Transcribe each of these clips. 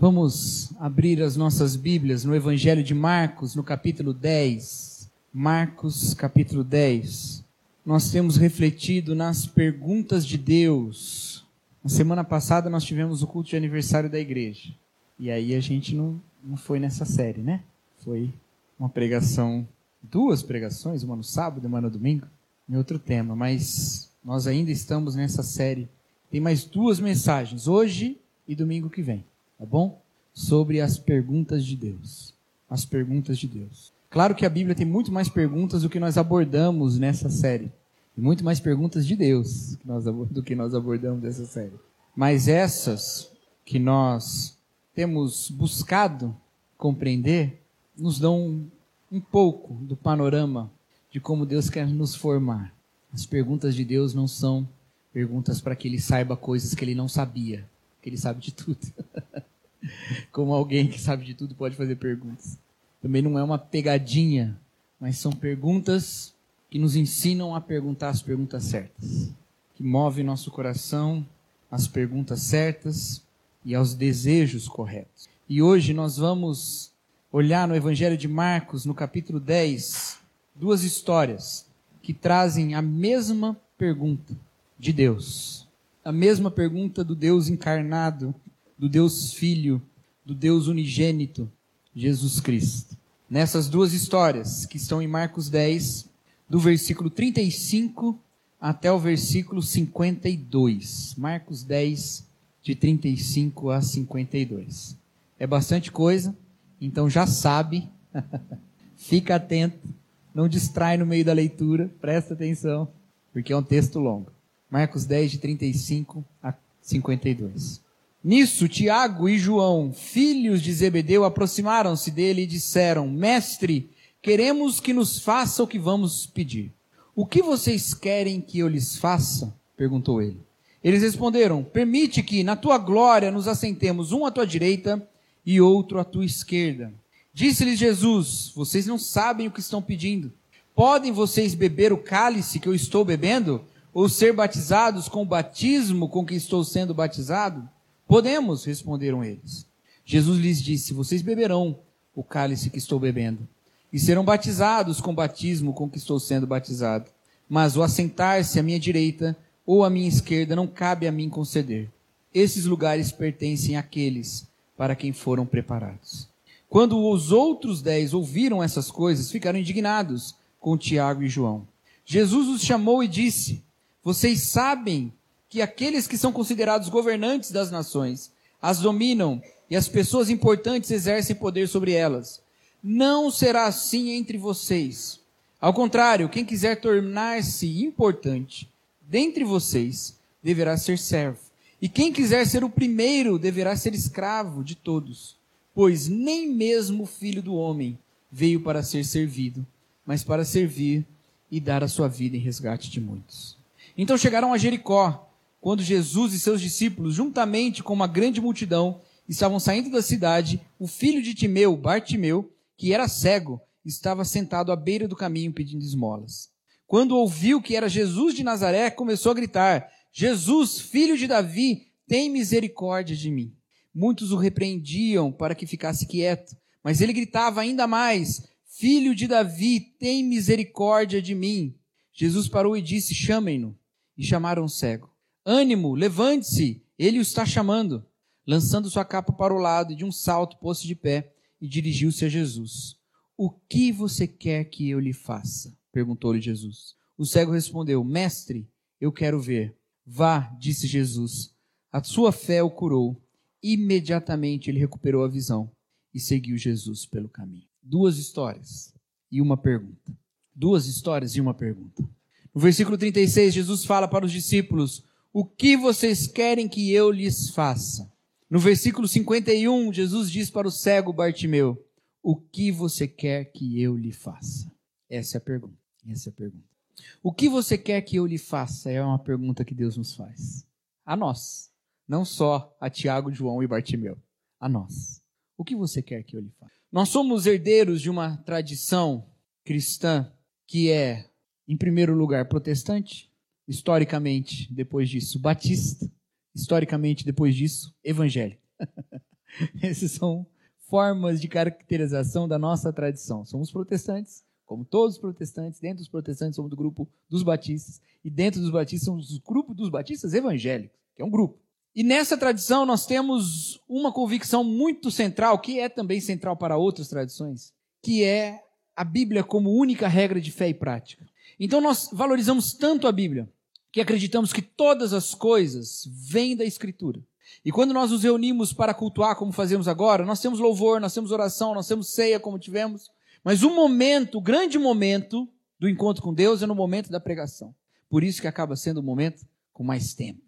Vamos abrir as nossas Bíblias no Evangelho de Marcos, no capítulo 10. Marcos, capítulo 10. Nós temos refletido nas perguntas de Deus. Na semana passada nós tivemos o culto de aniversário da igreja. E aí a gente não, não foi nessa série, né? Foi uma pregação, duas pregações, uma no sábado e uma no domingo, em outro tema. Mas nós ainda estamos nessa série. Tem mais duas mensagens, hoje e domingo que vem tá bom? Sobre as perguntas de Deus. As perguntas de Deus. Claro que a Bíblia tem muito mais perguntas do que nós abordamos nessa série. E muito mais perguntas de Deus do que nós abordamos nessa série. Mas essas que nós temos buscado compreender nos dão um pouco do panorama de como Deus quer nos formar. As perguntas de Deus não são perguntas para que ele saiba coisas que ele não sabia, que ele sabe de tudo. Como alguém que sabe de tudo pode fazer perguntas. Também não é uma pegadinha, mas são perguntas que nos ensinam a perguntar as perguntas certas, que movem nosso coração às perguntas certas e aos desejos corretos. E hoje nós vamos olhar no Evangelho de Marcos, no capítulo 10, duas histórias que trazem a mesma pergunta de Deus. A mesma pergunta do Deus encarnado do Deus Filho, do Deus unigênito, Jesus Cristo. Nessas duas histórias, que estão em Marcos 10, do versículo 35 até o versículo 52. Marcos 10, de 35 a 52. É bastante coisa, então já sabe, fica atento, não distrai no meio da leitura, presta atenção, porque é um texto longo. Marcos 10, de 35 a 52. Nisso, Tiago e João, filhos de Zebedeu, aproximaram-se dele e disseram: Mestre, queremos que nos faça o que vamos pedir. O que vocês querem que eu lhes faça? perguntou ele. Eles responderam: Permite que, na tua glória, nos assentemos um à tua direita e outro à tua esquerda. Disse-lhes Jesus: Vocês não sabem o que estão pedindo. Podem vocês beber o cálice que eu estou bebendo? Ou ser batizados com o batismo com que estou sendo batizado? Podemos, responderam eles. Jesus lhes disse: Vocês beberão o cálice que estou bebendo, e serão batizados com o batismo com que estou sendo batizado. Mas o assentar-se à minha direita ou à minha esquerda não cabe a mim conceder. Esses lugares pertencem àqueles para quem foram preparados. Quando os outros dez ouviram essas coisas, ficaram indignados com Tiago e João. Jesus os chamou e disse: Vocês sabem que aqueles que são considerados governantes das nações as dominam e as pessoas importantes exercem poder sobre elas. Não será assim entre vocês. Ao contrário, quem quiser tornar-se importante dentre vocês deverá ser servo. E quem quiser ser o primeiro deverá ser escravo de todos. Pois nem mesmo o filho do homem veio para ser servido, mas para servir e dar a sua vida em resgate de muitos. Então chegaram a Jericó quando Jesus e seus discípulos, juntamente com uma grande multidão, estavam saindo da cidade, o filho de Timeu, Bartimeu, que era cego, estava sentado à beira do caminho pedindo esmolas. Quando ouviu que era Jesus de Nazaré, começou a gritar: Jesus, filho de Davi, tem misericórdia de mim. Muitos o repreendiam para que ficasse quieto, mas ele gritava ainda mais: Filho de Davi, tem misericórdia de mim. Jesus parou e disse: Chamem-no. E chamaram o cego. Ânimo, levante-se, ele o está chamando. Lançando sua capa para o lado de um salto pôs-se de pé e dirigiu-se a Jesus. O que você quer que eu lhe faça? perguntou-lhe Jesus. O cego respondeu: Mestre, eu quero ver. Vá, disse Jesus. A sua fé o curou. Imediatamente ele recuperou a visão e seguiu Jesus pelo caminho. Duas histórias e uma pergunta. Duas histórias e uma pergunta. No versículo 36, Jesus fala para os discípulos: o que vocês querem que eu lhes faça? No versículo 51, Jesus diz para o cego Bartimeu: O que você quer que eu lhe faça? Essa é a pergunta. Essa é a pergunta. O que você quer que eu lhe faça? É uma pergunta que Deus nos faz. A nós. Não só a Tiago, João e Bartimeu. A nós. O que você quer que eu lhe faça? Nós somos herdeiros de uma tradição cristã que é, em primeiro lugar, protestante, historicamente, depois disso, batista, historicamente, depois disso, evangélico. Essas são formas de caracterização da nossa tradição. Somos protestantes, como todos os protestantes, dentro dos protestantes somos do grupo dos batistas, e dentro dos batistas somos do grupo dos batistas evangélicos, que é um grupo. E nessa tradição nós temos uma convicção muito central, que é também central para outras tradições, que é a Bíblia como única regra de fé e prática. Então nós valorizamos tanto a Bíblia que acreditamos que todas as coisas vêm da Escritura. E quando nós nos reunimos para cultuar, como fazemos agora, nós temos louvor, nós temos oração, nós temos ceia, como tivemos, mas o momento, o grande momento do encontro com Deus é no momento da pregação. Por isso que acaba sendo o momento com mais tempo.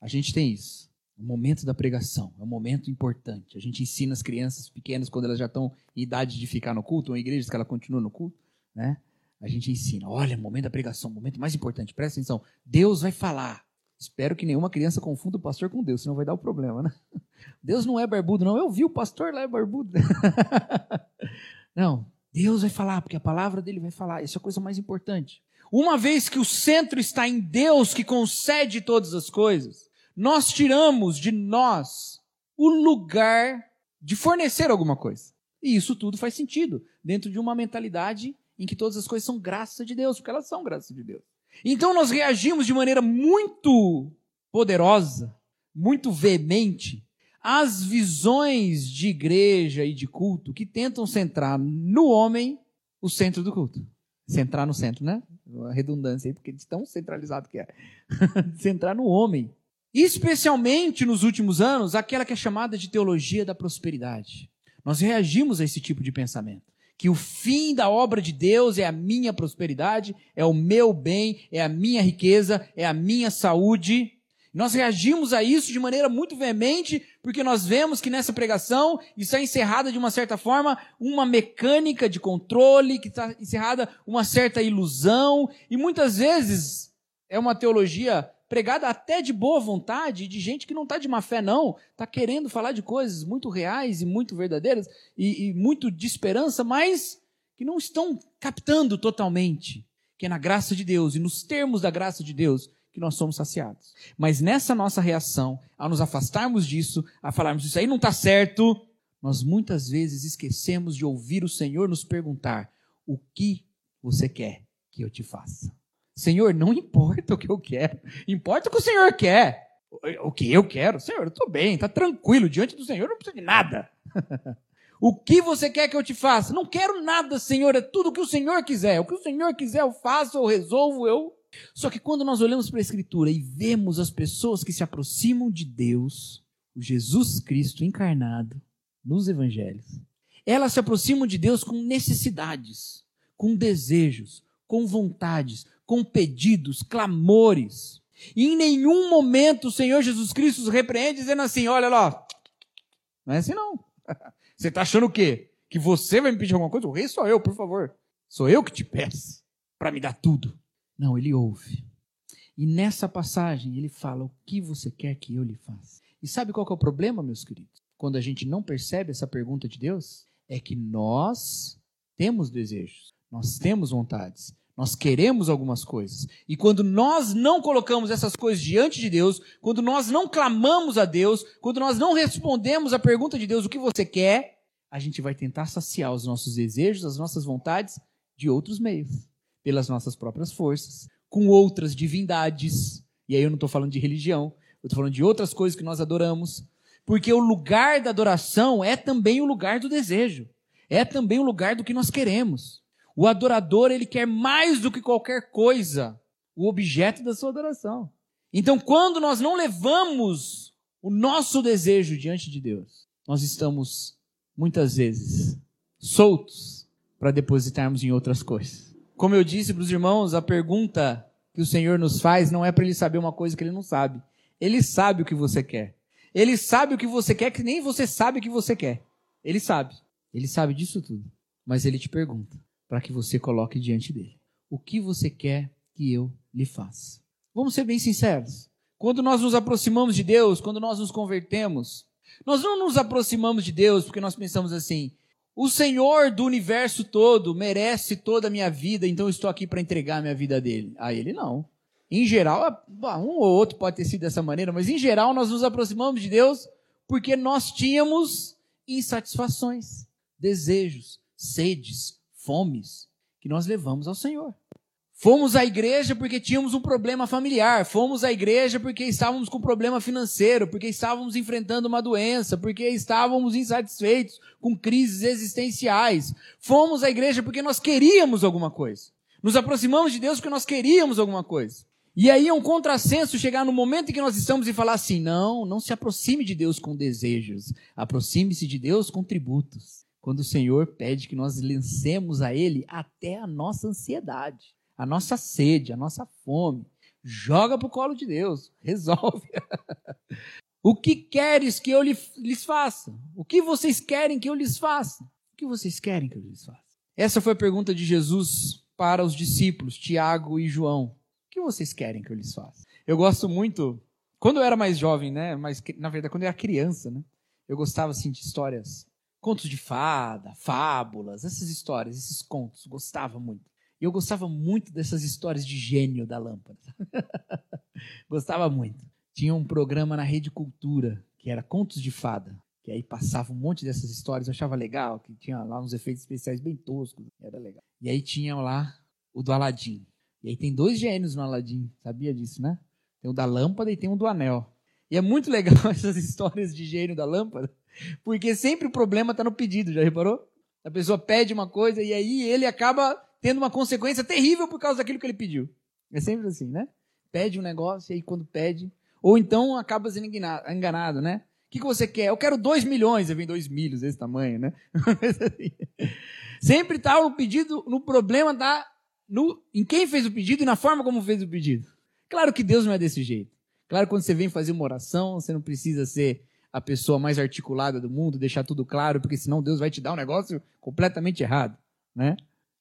A gente tem isso. O momento da pregação é um momento importante. A gente ensina as crianças pequenas quando elas já estão em idade de ficar no culto, ou em igrejas que ela continua no culto, né? A gente ensina, olha, momento da pregação, momento mais importante, presta atenção. Deus vai falar. Espero que nenhuma criança confunda o pastor com Deus, senão vai dar o um problema, né? Deus não é barbudo, não. Eu vi o pastor lá é barbudo. não, Deus vai falar, porque a palavra dele vai falar. Isso é a coisa mais importante. Uma vez que o centro está em Deus que concede todas as coisas, nós tiramos de nós o lugar de fornecer alguma coisa. E isso tudo faz sentido dentro de uma mentalidade em que todas as coisas são graça de Deus, porque elas são graça de Deus. Então nós reagimos de maneira muito poderosa, muito veemente as visões de igreja e de culto que tentam centrar no homem o centro do culto. Centrar no centro, né? Uma redundância aí, porque de tão centralizado que é. centrar no homem. Especialmente nos últimos anos, aquela que é chamada de teologia da prosperidade. Nós reagimos a esse tipo de pensamento. Que o fim da obra de Deus é a minha prosperidade, é o meu bem, é a minha riqueza, é a minha saúde, nós reagimos a isso de maneira muito veemente, porque nós vemos que nessa pregação está encerrada de uma certa forma uma mecânica de controle, que está encerrada uma certa ilusão, e muitas vezes é uma teologia pregada até de boa vontade, de gente que não está de má fé, não, está querendo falar de coisas muito reais e muito verdadeiras, e, e muito de esperança, mas que não estão captando totalmente, que é na graça de Deus e nos termos da graça de Deus que nós somos saciados. Mas nessa nossa reação, ao nos afastarmos disso, a falarmos isso aí não está certo, nós muitas vezes esquecemos de ouvir o Senhor nos perguntar: o que você quer que eu te faça? Senhor, não importa o que eu quero, importa o que o Senhor quer. O que eu quero? Senhor, eu estou bem, está tranquilo, diante do Senhor não preciso de nada. o que você quer que eu te faça? Não quero nada, Senhor, é tudo o que o Senhor quiser. O que o Senhor quiser eu faço, eu resolvo, eu só que quando nós olhamos para a Escritura e vemos as pessoas que se aproximam de Deus, o Jesus Cristo encarnado nos Evangelhos, elas se aproximam de Deus com necessidades, com desejos, com vontades, com pedidos, clamores. E em nenhum momento o Senhor Jesus Cristo os repreende dizendo assim: olha lá, não é assim não. Você está achando o quê? Que você vai me pedir alguma coisa? O rei sou eu, por favor. Sou eu que te peço para me dar tudo. Não, ele ouve. E nessa passagem ele fala: O que você quer que eu lhe faça? E sabe qual é o problema, meus queridos? Quando a gente não percebe essa pergunta de Deus, é que nós temos desejos, nós temos vontades, nós queremos algumas coisas. E quando nós não colocamos essas coisas diante de Deus, quando nós não clamamos a Deus, quando nós não respondemos a pergunta de Deus, o que você quer, a gente vai tentar saciar os nossos desejos, as nossas vontades de outros meios pelas nossas próprias forças, com outras divindades. E aí eu não estou falando de religião, eu estou falando de outras coisas que nós adoramos. Porque o lugar da adoração é também o lugar do desejo. É também o lugar do que nós queremos. O adorador, ele quer mais do que qualquer coisa o objeto da sua adoração. Então, quando nós não levamos o nosso desejo diante de Deus, nós estamos muitas vezes soltos para depositarmos em outras coisas. Como eu disse para os irmãos, a pergunta que o Senhor nos faz não é para ele saber uma coisa que ele não sabe. Ele sabe o que você quer. Ele sabe o que você quer que nem você sabe o que você quer. Ele sabe. Ele sabe disso tudo. Mas ele te pergunta para que você coloque diante dele: O que você quer que eu lhe faça? Vamos ser bem sinceros. Quando nós nos aproximamos de Deus, quando nós nos convertemos, nós não nos aproximamos de Deus porque nós pensamos assim: o Senhor do universo todo merece toda a minha vida, então eu estou aqui para entregar a minha vida a dele. A ele não. Em geral, um ou outro pode ter sido dessa maneira, mas em geral nós nos aproximamos de Deus Porque nós tínhamos insatisfações, desejos, sedes, fomes, que nós levamos ao Senhor. Fomos à igreja porque tínhamos um problema familiar. Fomos à igreja porque estávamos com problema financeiro, porque estávamos enfrentando uma doença, porque estávamos insatisfeitos com crises existenciais. Fomos à igreja porque nós queríamos alguma coisa. Nos aproximamos de Deus porque nós queríamos alguma coisa. E aí é um contrassenso chegar no momento em que nós estamos e falar assim: não, não se aproxime de Deus com desejos, aproxime-se de Deus com tributos. Quando o Senhor pede que nós lancemos a Ele até a nossa ansiedade a nossa sede, a nossa fome. Joga para o colo de Deus, resolve. o que queres que eu lhes faça? O que vocês querem que eu lhes faça? O que vocês querem que eu lhes faça? Essa foi a pergunta de Jesus para os discípulos, Tiago e João. O que vocês querem que eu lhes faça? Eu gosto muito, quando eu era mais jovem, né? Mas na verdade, quando eu era criança, né? Eu gostava assim de histórias, contos de fada, fábulas, essas histórias, esses contos, gostava muito. E eu gostava muito dessas histórias de gênio da lâmpada. gostava muito. Tinha um programa na Rede Cultura, que era Contos de Fada, que aí passava um monte dessas histórias, eu achava legal, que tinha lá uns efeitos especiais bem toscos, era legal. E aí tinha lá o do Aladim. E aí tem dois gênios no Aladim, sabia disso, né? Tem o da lâmpada e tem o do anel. E é muito legal essas histórias de gênio da lâmpada, porque sempre o problema está no pedido, já reparou? A pessoa pede uma coisa e aí ele acaba tendo uma consequência terrível por causa daquilo que ele pediu. É sempre assim, né? Pede um negócio e aí quando pede. Ou então acaba sendo enganado, né? O que, que você quer? Eu quero dois milhões, e vem dois milhos desse tamanho, né? sempre está o pedido, no problema está no, em quem fez o pedido e na forma como fez o pedido. Claro que Deus não é desse jeito. Claro que quando você vem fazer uma oração, você não precisa ser a pessoa mais articulada do mundo, deixar tudo claro, porque senão Deus vai te dar um negócio completamente errado, né?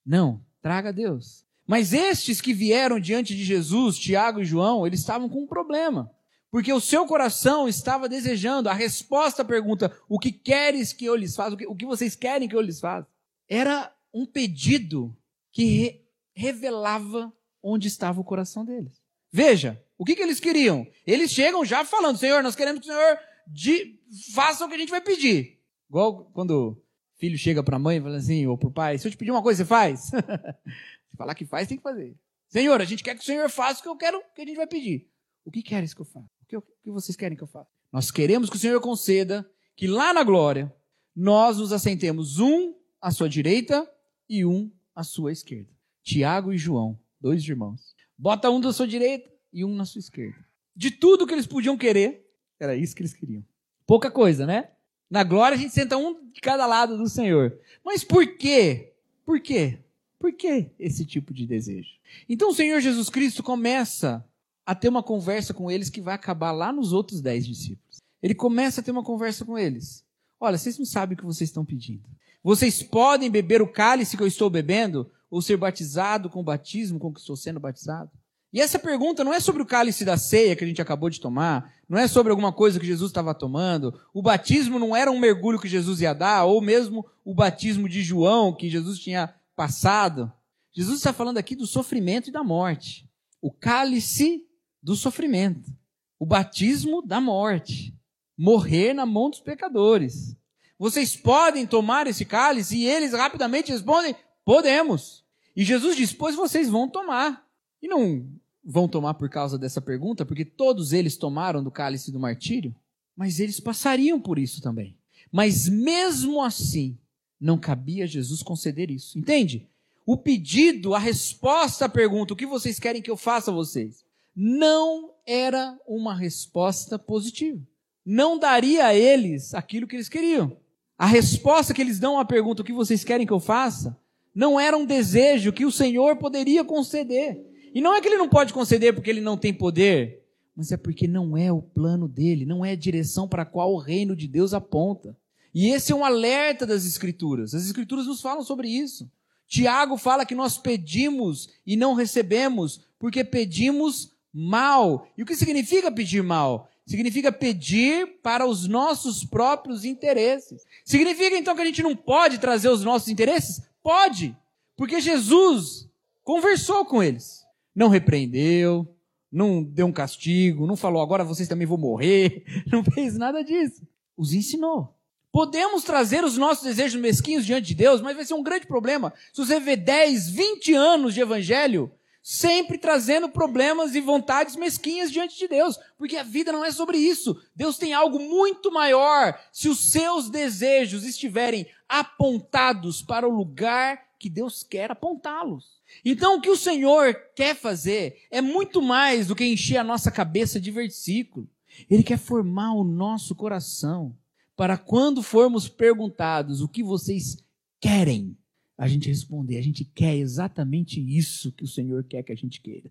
Não. Traga Deus. Mas estes que vieram diante de Jesus, Tiago e João, eles estavam com um problema. Porque o seu coração estava desejando a resposta à pergunta: o que queres que eu lhes faça? O que vocês querem que eu lhes faça? Era um pedido que re, revelava onde estava o coração deles. Veja, o que, que eles queriam? Eles chegam já falando: Senhor, nós queremos que o Senhor de, faça o que a gente vai pedir. Igual quando filho chega para a mãe e fala assim, ou para o pai, se eu te pedir uma coisa, você faz? se falar que faz, tem que fazer. Senhor, a gente quer que o Senhor faça o que eu quero, o que a gente vai pedir. O que queres que eu faça? O que, o que vocês querem que eu faça? Nós queremos que o Senhor conceda que lá na glória nós nos assentemos um à sua direita e um à sua esquerda. Tiago e João, dois irmãos. Bota um da sua direita e um na sua esquerda. De tudo que eles podiam querer, era isso que eles queriam. Pouca coisa, né? Na glória a gente senta um de cada lado do Senhor. Mas por quê? Por quê? Por que esse tipo de desejo? Então o Senhor Jesus Cristo começa a ter uma conversa com eles que vai acabar lá nos outros dez discípulos. Ele começa a ter uma conversa com eles. Olha, vocês não sabem o que vocês estão pedindo. Vocês podem beber o cálice que eu estou bebendo ou ser batizado com o batismo com que estou sendo batizado? E essa pergunta não é sobre o cálice da ceia que a gente acabou de tomar, não é sobre alguma coisa que Jesus estava tomando. O batismo não era um mergulho que Jesus ia dar, ou mesmo o batismo de João que Jesus tinha passado. Jesus está falando aqui do sofrimento e da morte. O cálice do sofrimento. O batismo da morte. Morrer na mão dos pecadores. Vocês podem tomar esse cálice? E eles rapidamente respondem: podemos. E Jesus diz: pois vocês vão tomar. E não vão tomar por causa dessa pergunta, porque todos eles tomaram do cálice do martírio, mas eles passariam por isso também. Mas mesmo assim, não cabia Jesus conceder isso. Entende? O pedido, a resposta à pergunta, o que vocês querem que eu faça a vocês, não era uma resposta positiva. Não daria a eles aquilo que eles queriam. A resposta que eles dão à pergunta, o que vocês querem que eu faça, não era um desejo que o Senhor poderia conceder. E não é que ele não pode conceder porque ele não tem poder, mas é porque não é o plano dele, não é a direção para a qual o reino de Deus aponta. E esse é um alerta das Escrituras. As Escrituras nos falam sobre isso. Tiago fala que nós pedimos e não recebemos porque pedimos mal. E o que significa pedir mal? Significa pedir para os nossos próprios interesses. Significa então que a gente não pode trazer os nossos interesses? Pode, porque Jesus conversou com eles não repreendeu, não deu um castigo, não falou agora vocês também vão morrer, não fez nada disso. os ensinou. Podemos trazer os nossos desejos mesquinhos diante de Deus, mas vai ser um grande problema. Se você vê 10, 20 anos de evangelho, sempre trazendo problemas e vontades mesquinhas diante de Deus, porque a vida não é sobre isso. Deus tem algo muito maior se os seus desejos estiverem apontados para o lugar que Deus quer apontá-los. Então, o que o Senhor quer fazer é muito mais do que encher a nossa cabeça de versículo. Ele quer formar o nosso coração para quando formos perguntados o que vocês querem, a gente responder, a gente quer exatamente isso que o Senhor quer que a gente queira.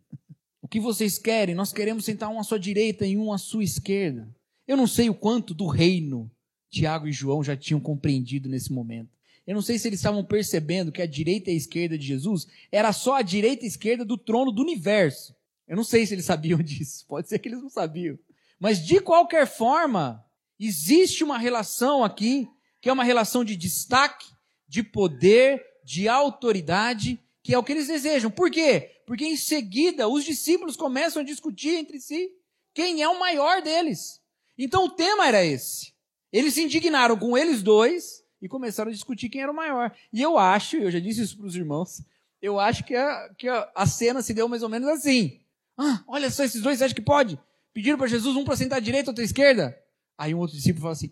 O que vocês querem? Nós queremos sentar um à sua direita e um à sua esquerda. Eu não sei o quanto do reino Tiago e João já tinham compreendido nesse momento. Eu não sei se eles estavam percebendo que a direita e a esquerda de Jesus era só a direita e a esquerda do trono do universo. Eu não sei se eles sabiam disso. Pode ser que eles não sabiam. Mas de qualquer forma, Existe uma relação aqui, que é uma relação de destaque, de poder, de autoridade, que é o que eles desejam. Por quê? Porque em seguida os discípulos começam a discutir entre si quem é o maior deles. Então o tema era esse. Eles se indignaram com eles dois e começaram a discutir quem era o maior. E eu acho, eu já disse isso para os irmãos, eu acho que, a, que a, a, cena se deu mais ou menos assim. Ah, olha só, esses dois, você acha que pode? Pediram para Jesus um para sentar à direita, outro à esquerda? Aí um outro discípulo fala assim: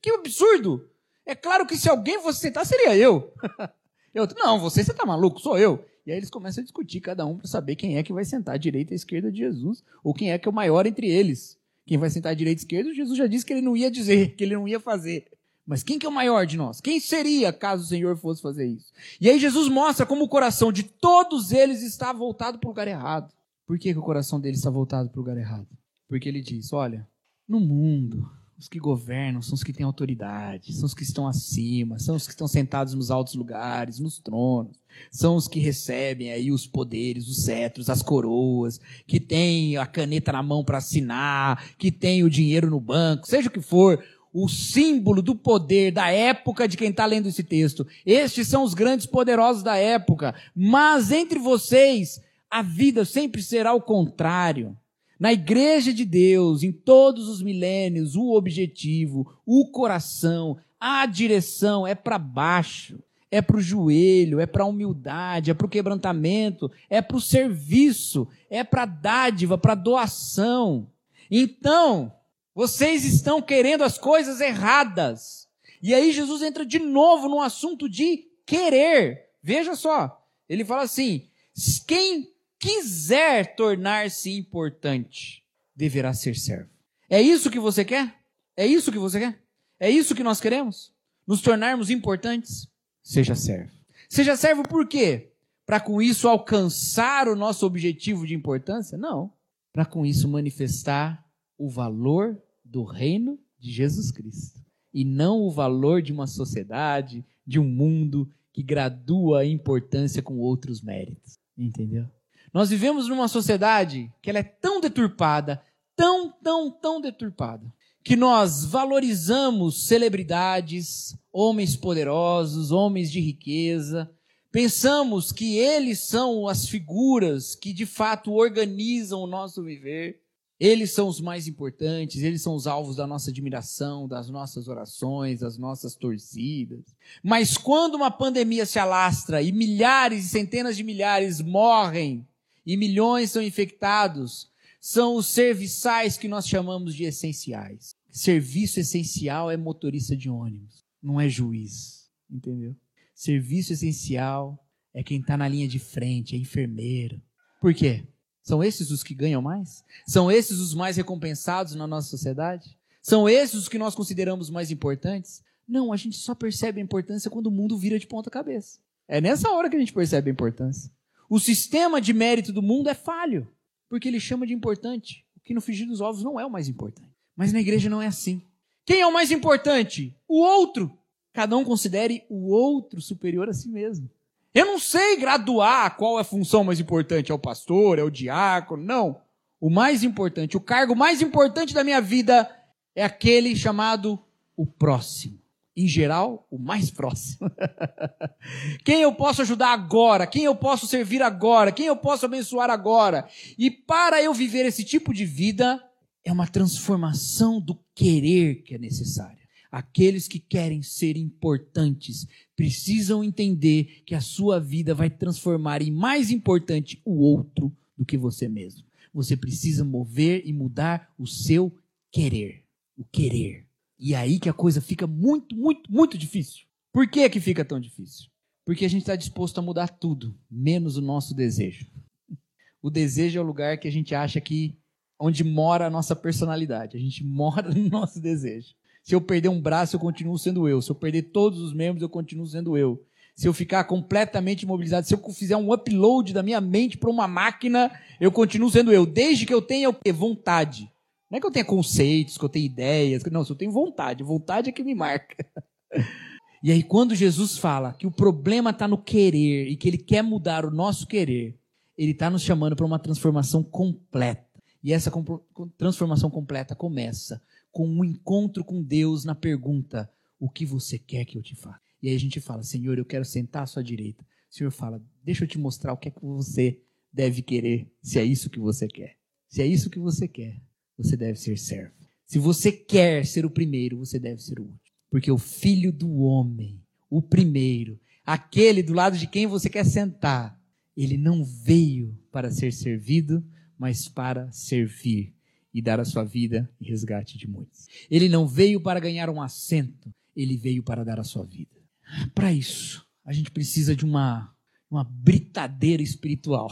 que absurdo! É claro que se alguém fosse sentar, seria eu. eu não, você, você tá maluco, sou eu. E aí eles começam a discutir, cada um, para saber quem é que vai sentar à direita e à esquerda de Jesus, ou quem é que é o maior entre eles. Quem vai sentar à direita e à esquerda, Jesus já disse que ele não ia dizer, que ele não ia fazer. Mas quem que é o maior de nós? Quem seria caso o Senhor fosse fazer isso? E aí Jesus mostra como o coração de todos eles está voltado para o lugar errado. Por que, que o coração deles está voltado para o lugar errado? Porque ele diz: olha, no mundo, os que governam são os que têm autoridade, são os que estão acima, são os que estão sentados nos altos lugares, nos tronos, são os que recebem aí os poderes, os cetros, as coroas, que têm a caneta na mão para assinar, que têm o dinheiro no banco, seja o que for, o símbolo do poder da época de quem está lendo esse texto. Estes são os grandes poderosos da época, mas entre vocês a vida sempre será o contrário. Na igreja de Deus, em todos os milênios, o objetivo, o coração, a direção é para baixo, é para o joelho, é para a humildade, é para o quebrantamento, é para o serviço, é para a dádiva, para a doação. Então, vocês estão querendo as coisas erradas. E aí Jesus entra de novo no assunto de querer. Veja só, ele fala assim: quem quiser tornar-se importante, deverá ser servo. É isso que você quer? É isso que você quer? É isso que nós queremos? Nos tornarmos importantes? Seja servo. Seja servo por quê? Para com isso alcançar o nosso objetivo de importância? Não. Para com isso manifestar o valor do reino de Jesus Cristo. E não o valor de uma sociedade, de um mundo que gradua a importância com outros méritos. Entendeu? Nós vivemos numa sociedade que ela é tão deturpada, tão, tão, tão deturpada, que nós valorizamos celebridades, homens poderosos, homens de riqueza, pensamos que eles são as figuras que de fato organizam o nosso viver. Eles são os mais importantes, eles são os alvos da nossa admiração, das nossas orações, das nossas torcidas. Mas quando uma pandemia se alastra e milhares e centenas de milhares morrem e milhões são infectados, são os serviçais que nós chamamos de essenciais. Serviço essencial é motorista de ônibus, não é juiz, entendeu? Serviço essencial é quem está na linha de frente, é enfermeiro. Por quê? São esses os que ganham mais? São esses os mais recompensados na nossa sociedade? São esses os que nós consideramos mais importantes? Não, a gente só percebe a importância quando o mundo vira de ponta cabeça. É nessa hora que a gente percebe a importância. O sistema de mérito do mundo é falho, porque ele chama de importante o que no frigir dos ovos não é o mais importante. Mas na igreja não é assim. Quem é o mais importante? O outro. Cada um considere o outro superior a si mesmo. Eu não sei graduar qual é a função mais importante. É o pastor, é o diácono. Não. O mais importante, o cargo mais importante da minha vida é aquele chamado o próximo em geral, o mais próximo. quem eu posso ajudar agora? Quem eu posso servir agora? Quem eu posso abençoar agora? E para eu viver esse tipo de vida, é uma transformação do querer que é necessária. Aqueles que querem ser importantes precisam entender que a sua vida vai transformar em mais importante o outro do que você mesmo. Você precisa mover e mudar o seu querer. O querer. E aí que a coisa fica muito, muito, muito difícil. Por que, que fica tão difícil? Porque a gente está disposto a mudar tudo, menos o nosso desejo. O desejo é o lugar que a gente acha que onde mora a nossa personalidade. A gente mora no nosso desejo. Se eu perder um braço, eu continuo sendo eu. Se eu perder todos os membros, eu continuo sendo eu. Se eu ficar completamente imobilizado, se eu fizer um upload da minha mente para uma máquina, eu continuo sendo eu, desde que eu tenha vontade. Não é que eu tenha conceitos, que eu tenha ideias, não, se eu tenho vontade, vontade é que me marca. E aí, quando Jesus fala que o problema está no querer e que ele quer mudar o nosso querer, ele está nos chamando para uma transformação completa. E essa transformação completa começa com um encontro com Deus na pergunta: O que você quer que eu te faça? E aí a gente fala: Senhor, eu quero sentar à sua direita. O Senhor fala: Deixa eu te mostrar o que é que você deve querer, se é isso que você quer. Se é isso que você quer, você deve ser servo. Se você quer ser o primeiro, você deve ser o último. Porque o filho do homem, o primeiro, aquele do lado de quem você quer sentar, ele não veio para ser servido, mas para servir e dar a sua vida em resgate de muitos. Ele não veio para ganhar um assento, ele veio para dar a sua vida. Para isso, a gente precisa de uma, uma britadeira espiritual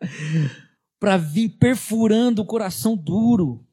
para vir perfurando o coração duro.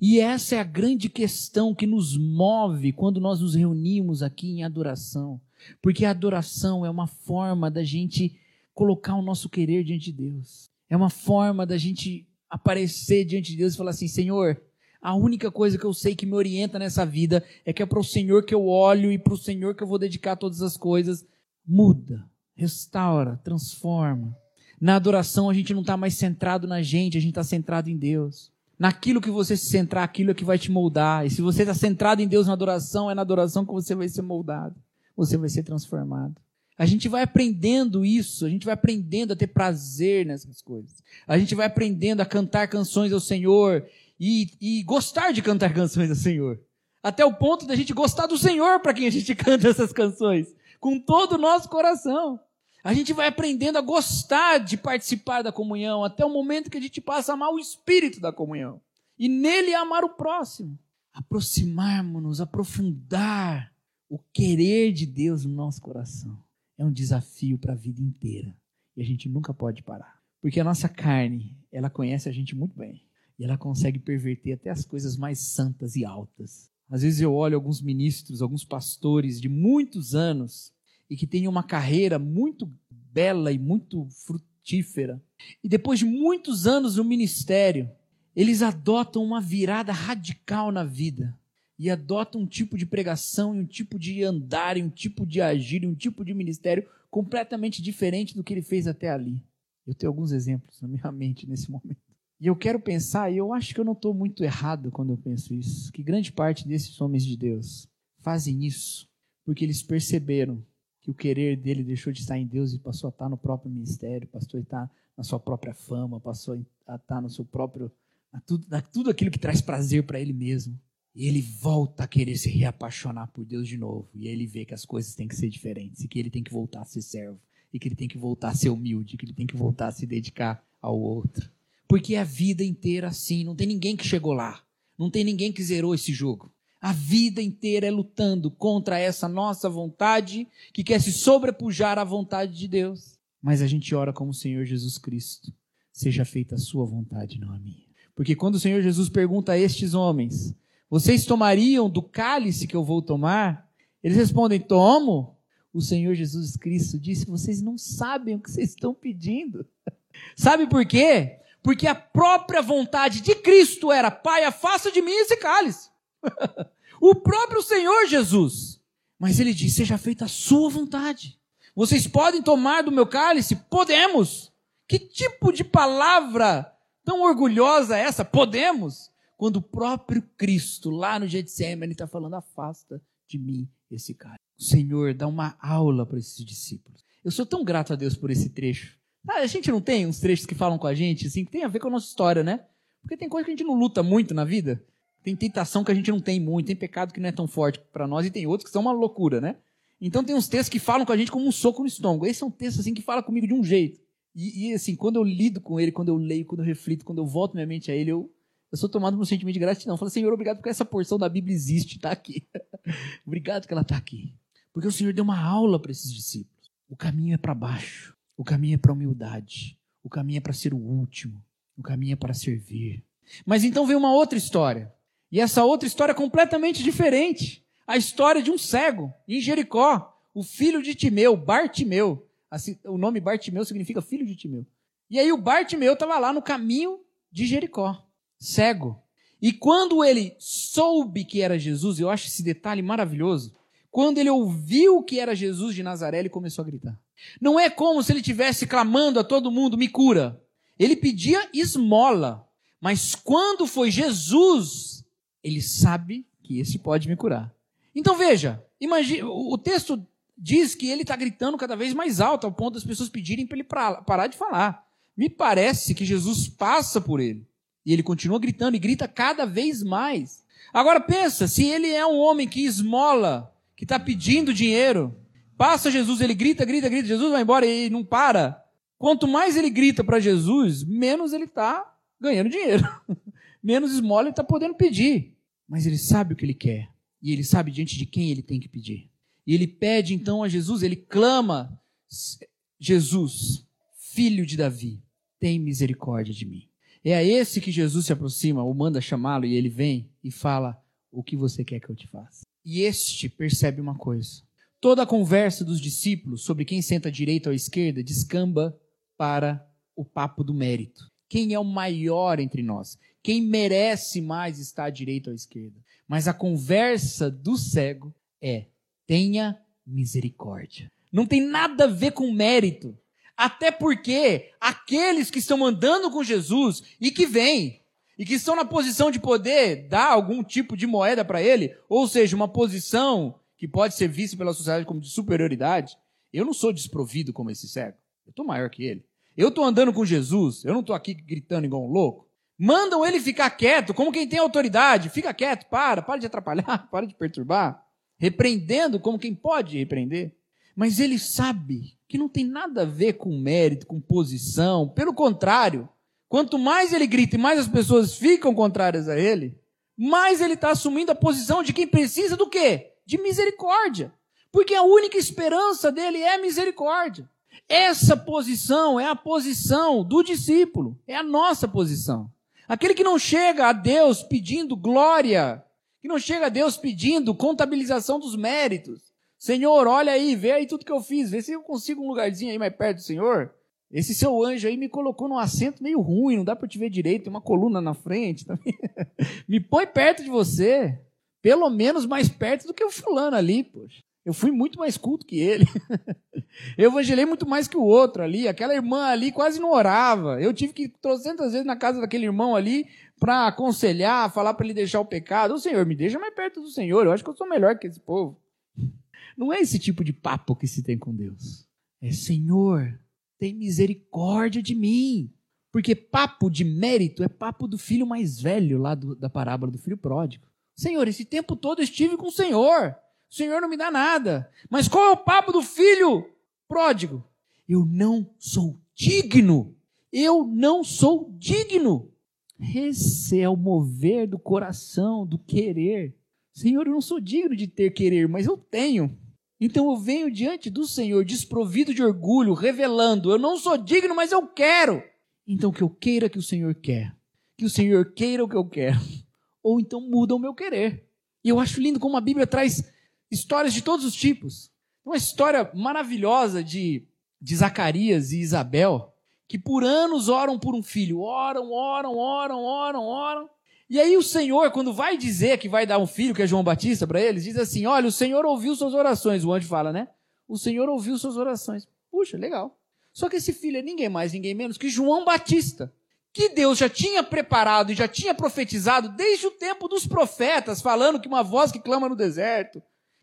E essa é a grande questão que nos move quando nós nos reunimos aqui em adoração. Porque a adoração é uma forma da gente colocar o nosso querer diante de Deus. É uma forma da gente aparecer diante de Deus e falar assim: Senhor, a única coisa que eu sei que me orienta nessa vida é que é para o Senhor que eu olho e para o Senhor que eu vou dedicar todas as coisas. Muda, restaura, transforma. Na adoração a gente não está mais centrado na gente, a gente está centrado em Deus. Naquilo que você se centrar, aquilo é que vai te moldar. E se você está centrado em Deus na adoração, é na adoração que você vai ser moldado. Você vai ser transformado. A gente vai aprendendo isso, a gente vai aprendendo a ter prazer nessas coisas. A gente vai aprendendo a cantar canções ao Senhor e, e gostar de cantar canções ao Senhor. Até o ponto da gente gostar do Senhor para quem a gente canta essas canções. Com todo o nosso coração. A gente vai aprendendo a gostar de participar da comunhão até o momento que a gente passa a amar o espírito da comunhão. E nele amar o próximo. Aproximarmos-nos, aprofundar o querer de Deus no nosso coração é um desafio para a vida inteira. E a gente nunca pode parar. Porque a nossa carne, ela conhece a gente muito bem. E ela consegue perverter até as coisas mais santas e altas. Às vezes eu olho alguns ministros, alguns pastores de muitos anos e que têm uma carreira muito bela e muito frutífera. E depois de muitos anos no ministério, eles adotam uma virada radical na vida e adota um tipo de pregação, um tipo de andar, um tipo de agir, um tipo de ministério completamente diferente do que ele fez até ali. Eu tenho alguns exemplos na minha mente nesse momento. E eu quero pensar, e eu acho que eu não estou muito errado quando eu penso isso, que grande parte desses homens de Deus fazem isso porque eles perceberam que o querer dele deixou de estar em Deus e passou a estar no próprio ministério, passou a estar na sua própria fama, passou a estar no seu próprio. Tudo, tudo aquilo que traz prazer para ele mesmo. E ele volta a querer se reapaixonar por Deus de novo. E ele vê que as coisas têm que ser diferentes. E que ele tem que voltar a ser servo. E que ele tem que voltar a ser humilde. Que ele tem que voltar a se dedicar ao outro. Porque é a vida inteira assim. Não tem ninguém que chegou lá. Não tem ninguém que zerou esse jogo. A vida inteira é lutando contra essa nossa vontade que quer se sobrepujar à vontade de Deus. Mas a gente ora como o Senhor Jesus Cristo. Seja feita a sua vontade, não a minha. Porque quando o Senhor Jesus pergunta a estes homens vocês tomariam do cálice que eu vou tomar? Eles respondem: Tomo. O Senhor Jesus Cristo disse: Vocês não sabem o que vocês estão pedindo. Sabe por quê? Porque a própria vontade de Cristo era: Pai, afasta de mim esse cálice. o próprio Senhor Jesus. Mas ele disse: Seja feita a sua vontade. Vocês podem tomar do meu cálice? Podemos. Que tipo de palavra tão orgulhosa é essa? Podemos quando o próprio Cristo, lá no Getsemane, está falando: afasta de mim esse cara. O Senhor dá uma aula para esses discípulos. Eu sou tão grato a Deus por esse trecho. Ah, a gente não tem uns trechos que falam com a gente, assim, que tem a ver com a nossa história, né? Porque tem coisa que a gente não luta muito na vida. Tem tentação que a gente não tem muito, tem pecado que não é tão forte para nós e tem outros que são uma loucura, né? Então tem uns textos que falam com a gente como um soco no estômago. Esse é um texto assim que fala comigo de um jeito. E, e assim, quando eu lido com ele, quando eu leio, quando eu reflito, quando eu volto minha mente a ele, eu, eu sou tomado por um sentimento de gratidão. Eu falo, Senhor, obrigado porque essa porção da Bíblia existe, está aqui. obrigado que ela está aqui. Porque o Senhor deu uma aula para esses discípulos. O caminho é para baixo. O caminho é para humildade. O caminho é para ser o último. O caminho é para servir. Mas então veio uma outra história. E essa outra história é completamente diferente. A história de um cego em Jericó, o filho de Timeu, Bartimeu. Assim, o nome Bartimeu significa filho de Timeu. E aí o Bartimeu estava lá no caminho de Jericó, cego. E quando ele soube que era Jesus, eu acho esse detalhe maravilhoso, quando ele ouviu que era Jesus de Nazaré, ele começou a gritar. Não é como se ele tivesse clamando a todo mundo, me cura. Ele pedia esmola. Mas quando foi Jesus, ele sabe que esse pode me curar. Então veja, imagine, o texto diz que ele está gritando cada vez mais alto, ao ponto das pessoas pedirem para ele parar de falar. Me parece que Jesus passa por ele. E ele continua gritando e grita cada vez mais. Agora pensa, se ele é um homem que esmola, que está pedindo dinheiro, passa Jesus, ele grita, grita, grita, Jesus vai embora e não para. Quanto mais ele grita para Jesus, menos ele está ganhando dinheiro. menos esmola ele está podendo pedir. Mas ele sabe o que ele quer. E ele sabe diante de quem ele tem que pedir. E ele pede então a Jesus, ele clama: Jesus, filho de Davi, tem misericórdia de mim. É a esse que Jesus se aproxima, ou manda chamá-lo, e ele vem e fala: O que você quer que eu te faça? E este percebe uma coisa: toda a conversa dos discípulos sobre quem senta à direita ou à esquerda descamba para o papo do mérito. Quem é o maior entre nós? Quem merece mais estar à direita ou à esquerda? Mas a conversa do cego é: tenha misericórdia. Não tem nada a ver com mérito. Até porque aqueles que estão andando com Jesus e que vêm, e que estão na posição de poder dar algum tipo de moeda para ele, ou seja, uma posição que pode ser vista pela sociedade como de superioridade, eu não sou desprovido como esse cego. Eu estou maior que ele. Eu estou andando com Jesus, eu não estou aqui gritando igual um louco. Mandam ele ficar quieto, como quem tem autoridade. Fica quieto, para, para de atrapalhar, para de perturbar. Repreendendo como quem pode repreender. Mas ele sabe que não tem nada a ver com mérito, com posição. Pelo contrário, quanto mais ele grita e mais as pessoas ficam contrárias a ele, mais ele está assumindo a posição de quem precisa do quê? De misericórdia. Porque a única esperança dele é misericórdia. Essa posição é a posição do discípulo, é a nossa posição. Aquele que não chega a Deus pedindo glória, que não chega a Deus pedindo contabilização dos méritos. Senhor, olha aí, vê aí tudo que eu fiz, vê se eu consigo um lugarzinho aí mais perto do Senhor. Esse seu anjo aí me colocou num assento meio ruim, não dá para te ver direito, tem uma coluna na frente. me põe perto de você, pelo menos mais perto do que o fulano ali, poxa. Eu fui muito mais culto que ele. Eu evangelei muito mais que o outro ali. Aquela irmã ali quase não orava. Eu tive que ir trocentas vezes na casa daquele irmão ali para aconselhar, falar para ele deixar o pecado. O Senhor, me deixa mais perto do Senhor. Eu acho que eu sou melhor que esse povo. Não é esse tipo de papo que se tem com Deus. É Senhor, tem misericórdia de mim. Porque papo de mérito é papo do filho mais velho lá do, da parábola do filho pródigo. Senhor, esse tempo todo eu estive com o Senhor. O Senhor não me dá nada. Mas qual é o papo do filho pródigo? Eu não sou digno. Eu não sou digno. Esse é o mover do coração, do querer. Senhor, eu não sou digno de ter querer, mas eu tenho. Então eu venho diante do Senhor desprovido de orgulho, revelando: eu não sou digno, mas eu quero. Então que eu queira que o Senhor quer. Que o Senhor queira o que eu quero. Ou então muda o meu querer. E eu acho lindo como a Bíblia traz histórias de todos os tipos. Uma história maravilhosa de, de Zacarias e Isabel, que por anos oram por um filho. Oram, oram, oram, oram, oram. E aí o Senhor, quando vai dizer que vai dar um filho, que é João Batista, para eles, diz assim: Olha, o Senhor ouviu suas orações. O anjo fala, né? O Senhor ouviu suas orações. Puxa, legal. Só que esse filho é ninguém mais, ninguém menos que João Batista, que Deus já tinha preparado e já tinha profetizado desde o tempo dos profetas, falando que uma voz que clama no deserto,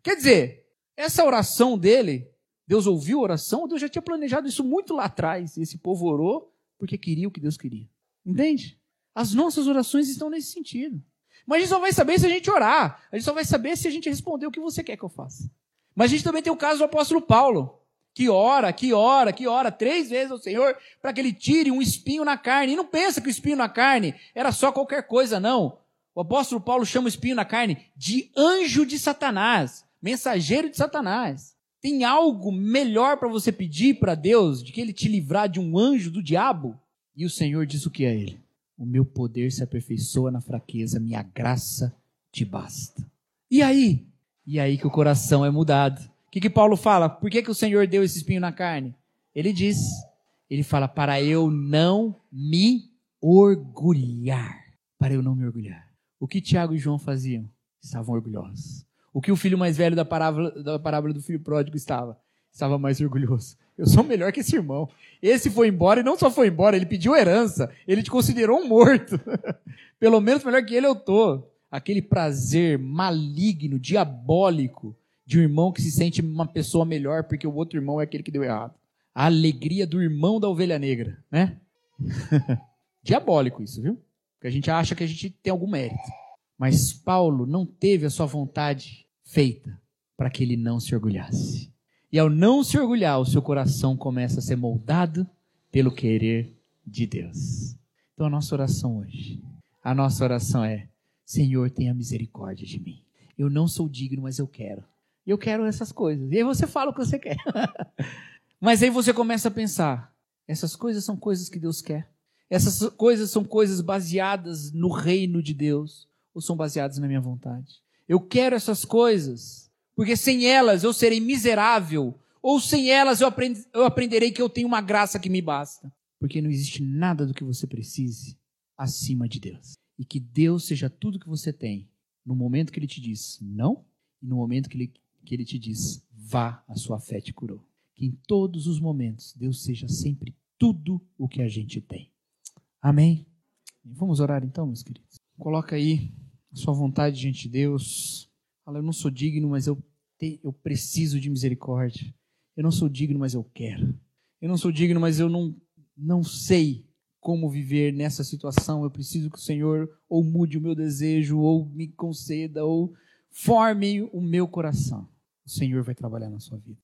Quer dizer, essa oração dele, Deus ouviu a oração, Deus já tinha planejado isso muito lá atrás. E esse povo orou porque queria o que Deus queria. Entende? As nossas orações estão nesse sentido. Mas a gente só vai saber se a gente orar. A gente só vai saber se a gente responder o que você quer que eu faça. Mas a gente também tem o caso do apóstolo Paulo, que ora, que ora, que ora três vezes ao Senhor para que ele tire um espinho na carne. E não pensa que o espinho na carne era só qualquer coisa, não. O apóstolo Paulo chama o espinho na carne de anjo de Satanás, mensageiro de Satanás. Tem algo melhor para você pedir para Deus, de que ele te livrar de um anjo do diabo? E o Senhor diz o que a ele? O meu poder se aperfeiçoa na fraqueza, minha graça te basta. E aí? E aí que o coração é mudado. O que, que Paulo fala? Por que, que o Senhor deu esse espinho na carne? Ele diz, ele fala, para eu não me orgulhar. Para eu não me orgulhar. O que Tiago e João faziam? Estavam orgulhosos. O que o filho mais velho da parábola, da parábola do filho pródigo estava? Estava mais orgulhoso. Eu sou melhor que esse irmão. Esse foi embora e não só foi embora, ele pediu herança. Ele te considerou um morto. Pelo menos melhor que ele eu tô. Aquele prazer maligno, diabólico de um irmão que se sente uma pessoa melhor porque o outro irmão é aquele que deu errado. A alegria do irmão da ovelha negra, né? Diabólico isso, viu? Porque a gente acha que a gente tem algum mérito. Mas Paulo não teve a sua vontade feita para que ele não se orgulhasse. E ao não se orgulhar, o seu coração começa a ser moldado pelo querer de Deus. Então a nossa oração hoje, a nossa oração é: Senhor, tenha misericórdia de mim. Eu não sou digno, mas eu quero. Eu quero essas coisas. E aí você fala o que você quer. mas aí você começa a pensar: essas coisas são coisas que Deus quer. Essas coisas são coisas baseadas no reino de Deus ou são baseadas na minha vontade? Eu quero essas coisas porque sem elas eu serei miserável, ou sem elas eu, aprend eu aprenderei que eu tenho uma graça que me basta. Porque não existe nada do que você precise acima de Deus. E que Deus seja tudo que você tem no momento que Ele te diz não, e no momento que Ele, que ele te diz vá, a sua fé te curou. Que em todos os momentos Deus seja sempre tudo o que a gente tem. Amém? Vamos orar então, meus queridos. Coloca aí sua vontade diante de Deus. Fala, eu não sou digno, mas eu eu preciso de misericórdia. Eu não sou digno, mas eu quero. Eu não sou digno, mas eu não, não sei como viver nessa situação. Eu preciso que o Senhor ou mude o meu desejo, ou me conceda, ou forme o meu coração. O Senhor vai trabalhar na sua vida.